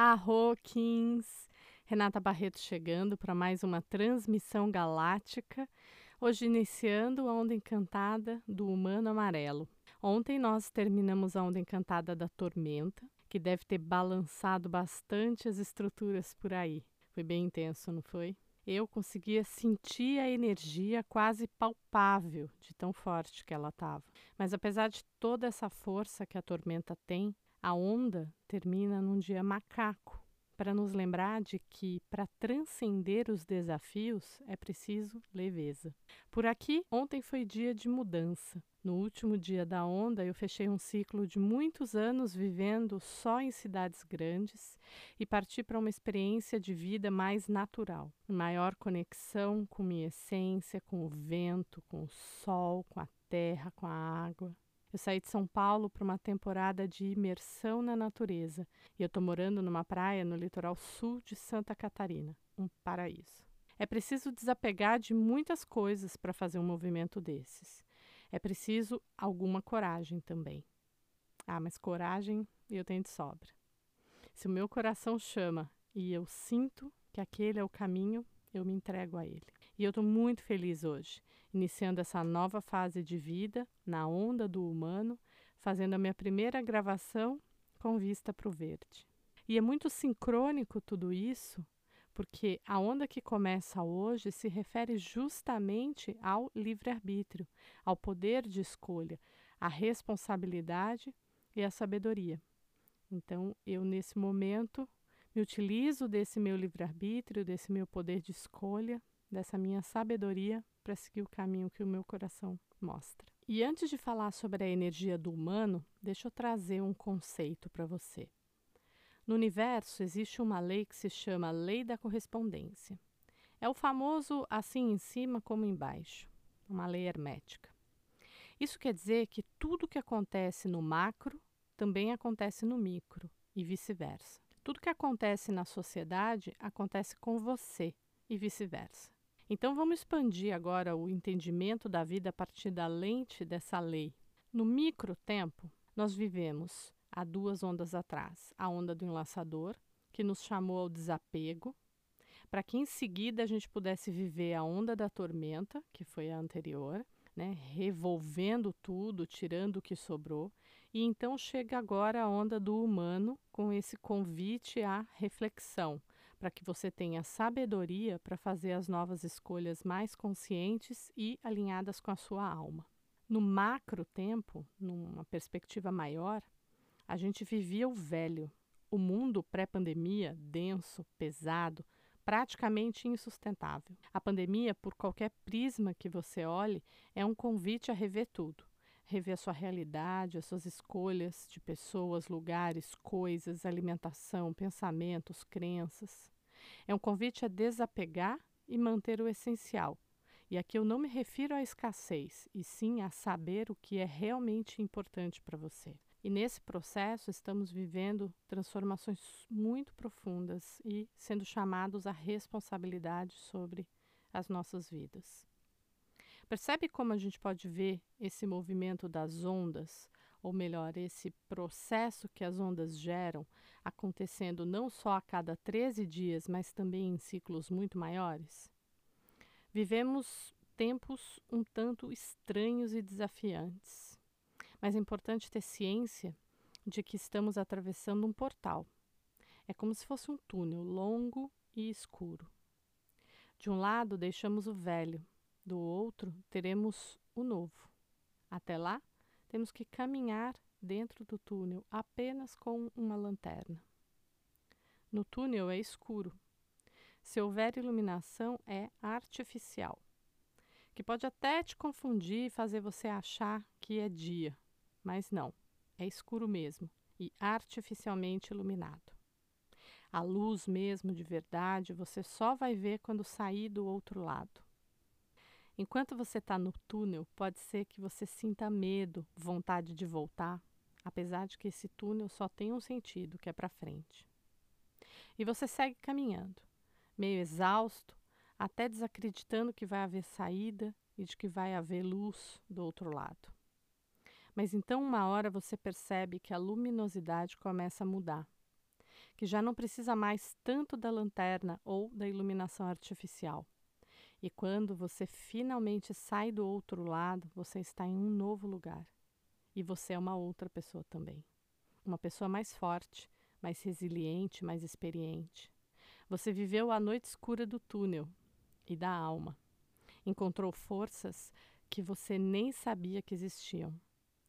Arro, Kings! Renata Barreto chegando para mais uma transmissão galáctica, hoje iniciando a onda encantada do humano amarelo. Ontem nós terminamos a onda encantada da tormenta, que deve ter balançado bastante as estruturas por aí. Foi bem intenso, não foi? Eu conseguia sentir a energia quase palpável de tão forte que ela estava. Mas apesar de toda essa força que a tormenta tem, a onda termina num dia macaco, para nos lembrar de que para transcender os desafios é preciso leveza. Por aqui, ontem foi dia de mudança. No último dia da onda, eu fechei um ciclo de muitos anos vivendo só em cidades grandes e parti para uma experiência de vida mais natural, maior conexão com minha essência, com o vento, com o sol, com a terra, com a água. Eu saí de São Paulo para uma temporada de imersão na natureza e eu estou morando numa praia no litoral sul de Santa Catarina, um paraíso. É preciso desapegar de muitas coisas para fazer um movimento desses. É preciso alguma coragem também. Ah, mas coragem eu tenho de sobra. Se o meu coração chama e eu sinto que aquele é o caminho, eu me entrego a ele. E eu estou muito feliz hoje, iniciando essa nova fase de vida na onda do humano, fazendo a minha primeira gravação com vista para o verde. E é muito sincrônico tudo isso, porque a onda que começa hoje se refere justamente ao livre-arbítrio, ao poder de escolha, à responsabilidade e à sabedoria. Então, eu, nesse momento, me utilizo desse meu livre-arbítrio, desse meu poder de escolha, dessa minha sabedoria para seguir o caminho que o meu coração mostra. E antes de falar sobre a energia do humano, deixa eu trazer um conceito para você. No universo existe uma lei que se chama Lei da Correspondência. É o famoso assim em cima como embaixo, uma lei hermética. Isso quer dizer que tudo que acontece no macro também acontece no micro e vice-versa. Tudo que acontece na sociedade acontece com você e vice-versa. Então vamos expandir agora o entendimento da vida a partir da lente dessa lei. No micro tempo, nós vivemos há duas ondas atrás, a onda do enlaçador, que nos chamou ao desapego, para que em seguida a gente pudesse viver a onda da tormenta, que foi a anterior, né, revolvendo tudo, tirando o que sobrou, e então chega agora a onda do humano com esse convite à reflexão, para que você tenha sabedoria para fazer as novas escolhas mais conscientes e alinhadas com a sua alma. No macro tempo, numa perspectiva maior, a gente vivia o velho, o mundo pré-pandemia, denso, pesado, praticamente insustentável. A pandemia, por qualquer prisma que você olhe, é um convite a rever tudo. Rever a sua realidade, as suas escolhas de pessoas, lugares, coisas, alimentação, pensamentos, crenças. É um convite a desapegar e manter o essencial. E aqui eu não me refiro à escassez, e sim a saber o que é realmente importante para você. E nesse processo estamos vivendo transformações muito profundas e sendo chamados à responsabilidade sobre as nossas vidas. Percebe como a gente pode ver esse movimento das ondas, ou melhor, esse processo que as ondas geram, acontecendo não só a cada 13 dias, mas também em ciclos muito maiores? Vivemos tempos um tanto estranhos e desafiantes mas é importante ter ciência de que estamos atravessando um portal. É como se fosse um túnel longo e escuro. De um lado, deixamos o velho, do outro, teremos o novo. Até lá, temos que caminhar dentro do túnel apenas com uma lanterna. No túnel é escuro. Se houver iluminação, é artificial, que pode até te confundir e fazer você achar que é dia, mas não, é escuro mesmo e artificialmente iluminado. A luz mesmo de verdade você só vai ver quando sair do outro lado. Enquanto você está no túnel, pode ser que você sinta medo, vontade de voltar, apesar de que esse túnel só tem um sentido, que é para frente. E você segue caminhando, meio exausto, até desacreditando que vai haver saída e de que vai haver luz do outro lado. Mas então, uma hora você percebe que a luminosidade começa a mudar, que já não precisa mais tanto da lanterna ou da iluminação artificial. E quando você finalmente sai do outro lado, você está em um novo lugar. E você é uma outra pessoa também. Uma pessoa mais forte, mais resiliente, mais experiente. Você viveu a noite escura do túnel e da alma. Encontrou forças que você nem sabia que existiam.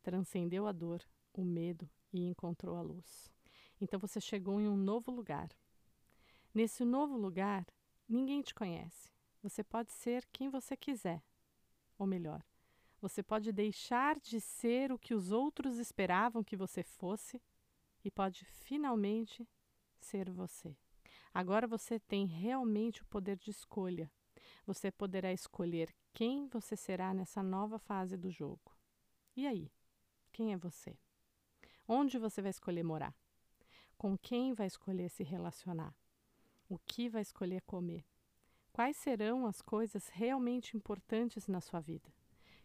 Transcendeu a dor, o medo e encontrou a luz. Então você chegou em um novo lugar. Nesse novo lugar, ninguém te conhece. Você pode ser quem você quiser. Ou melhor, você pode deixar de ser o que os outros esperavam que você fosse e pode finalmente ser você. Agora você tem realmente o poder de escolha. Você poderá escolher quem você será nessa nova fase do jogo. E aí? Quem é você? Onde você vai escolher morar? Com quem vai escolher se relacionar? O que vai escolher comer? Quais serão as coisas realmente importantes na sua vida?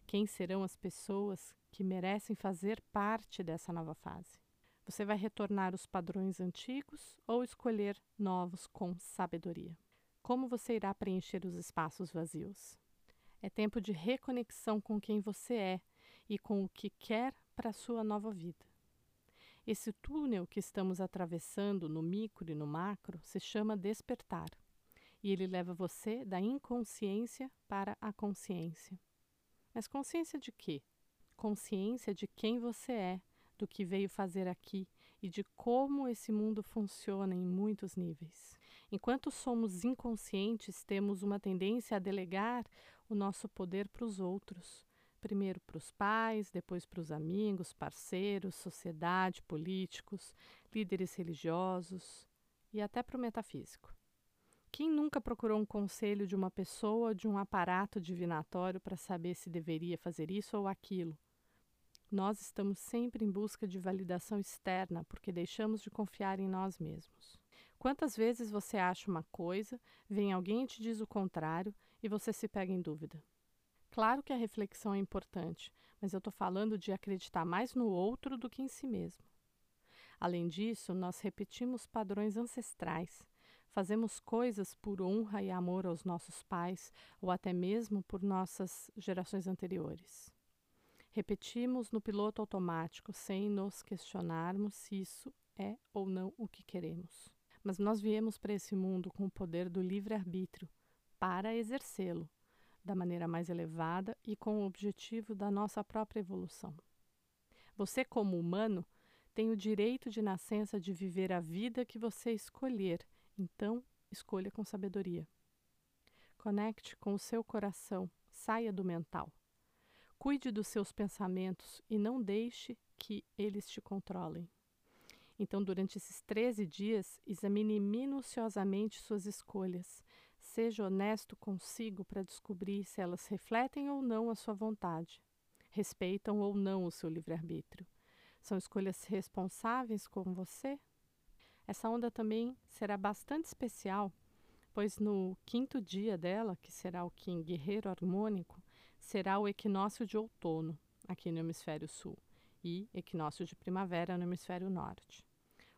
Quem serão as pessoas que merecem fazer parte dessa nova fase? Você vai retornar os padrões antigos ou escolher novos com sabedoria? Como você irá preencher os espaços vazios? É tempo de reconexão com quem você é e com o que quer para a sua nova vida. Esse túnel que estamos atravessando no micro e no macro se chama despertar, e ele leva você da inconsciência para a consciência. Mas consciência de quê? Consciência de quem você é, do que veio fazer aqui e de como esse mundo funciona em muitos níveis. Enquanto somos inconscientes, temos uma tendência a delegar o nosso poder para os outros. Primeiro para os pais, depois para os amigos, parceiros, sociedade, políticos, líderes religiosos e até para o metafísico. Quem nunca procurou um conselho de uma pessoa de um aparato divinatório para saber se deveria fazer isso ou aquilo? Nós estamos sempre em busca de validação externa porque deixamos de confiar em nós mesmos. Quantas vezes você acha uma coisa, vem alguém e te diz o contrário e você se pega em dúvida? Claro que a reflexão é importante, mas eu estou falando de acreditar mais no outro do que em si mesmo. Além disso, nós repetimos padrões ancestrais, fazemos coisas por honra e amor aos nossos pais ou até mesmo por nossas gerações anteriores. Repetimos no piloto automático, sem nos questionarmos se isso é ou não o que queremos. Mas nós viemos para esse mundo com o poder do livre-arbítrio para exercê-lo da maneira mais elevada e com o objetivo da nossa própria evolução. Você, como humano, tem o direito de nascença de viver a vida que você escolher, então escolha com sabedoria. Conecte com o seu coração, saia do mental. Cuide dos seus pensamentos e não deixe que eles te controlem. Então, durante esses 13 dias, examine minuciosamente suas escolhas. Seja honesto consigo para descobrir se elas refletem ou não a sua vontade, respeitam ou não o seu livre-arbítrio. São escolhas responsáveis com você? Essa onda também será bastante especial, pois no quinto dia dela, que será o Kim Guerreiro Harmônico, será o equinócio de outono, aqui no hemisfério sul, e equinócio de primavera no hemisfério norte.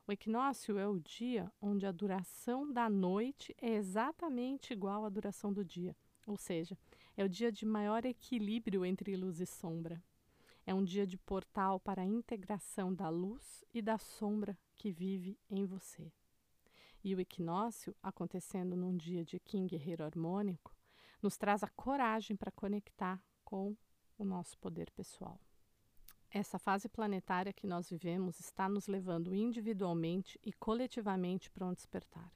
O equinócio é o dia onde a duração da noite é exatamente igual à duração do dia, ou seja, é o dia de maior equilíbrio entre luz e sombra. É um dia de portal para a integração da luz e da sombra que vive em você. E o equinócio, acontecendo num dia de Kim Guerreiro Harmônico, nos traz a coragem para conectar com o nosso poder pessoal. Essa fase planetária que nós vivemos está nos levando individualmente e coletivamente para um despertar.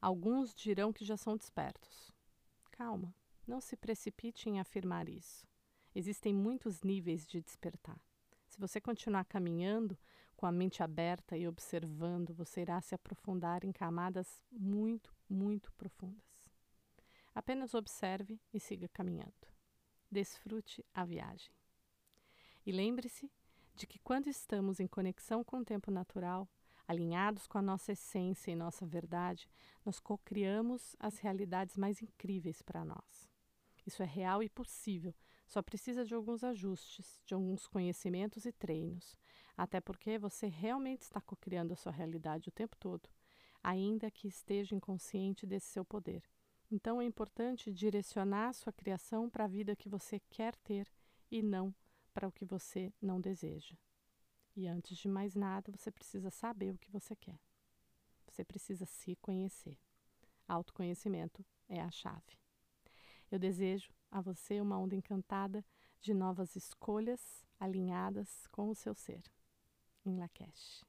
Alguns dirão que já são despertos. Calma, não se precipite em afirmar isso. Existem muitos níveis de despertar. Se você continuar caminhando com a mente aberta e observando, você irá se aprofundar em camadas muito, muito profundas. Apenas observe e siga caminhando. Desfrute a viagem. E lembre-se de que quando estamos em conexão com o tempo natural, alinhados com a nossa essência e nossa verdade, nós co-criamos as realidades mais incríveis para nós. Isso é real e possível, só precisa de alguns ajustes, de alguns conhecimentos e treinos, até porque você realmente está co-criando a sua realidade o tempo todo, ainda que esteja inconsciente desse seu poder. Então é importante direcionar sua criação para a vida que você quer ter e não para o que você não deseja. E antes de mais nada, você precisa saber o que você quer. Você precisa se conhecer. Autoconhecimento é a chave. Eu desejo a você uma onda encantada de novas escolhas alinhadas com o seu ser. Em Lakesh.